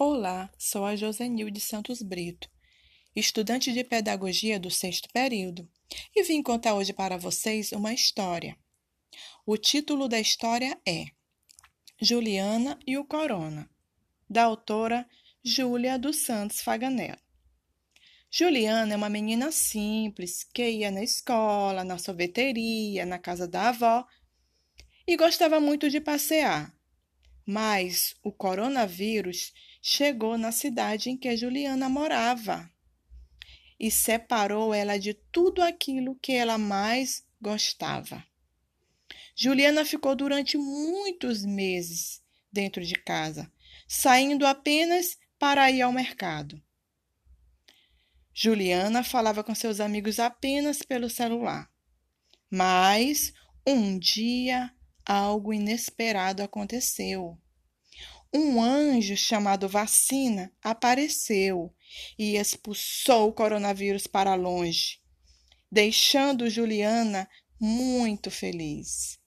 Olá, sou a Josenil de Santos Brito, estudante de pedagogia do sexto período, e vim contar hoje para vocês uma história. O título da história é Juliana e o Corona, da autora Júlia dos Santos Faganello. Juliana é uma menina simples que ia na escola, na sorveteria, na casa da avó e gostava muito de passear. Mas o coronavírus chegou na cidade em que Juliana morava e separou ela de tudo aquilo que ela mais gostava. Juliana ficou durante muitos meses dentro de casa, saindo apenas para ir ao mercado. Juliana falava com seus amigos apenas pelo celular. Mas um dia algo inesperado aconteceu um anjo chamado vacina apareceu e expulsou o coronavírus para longe, deixando Juliana muito feliz.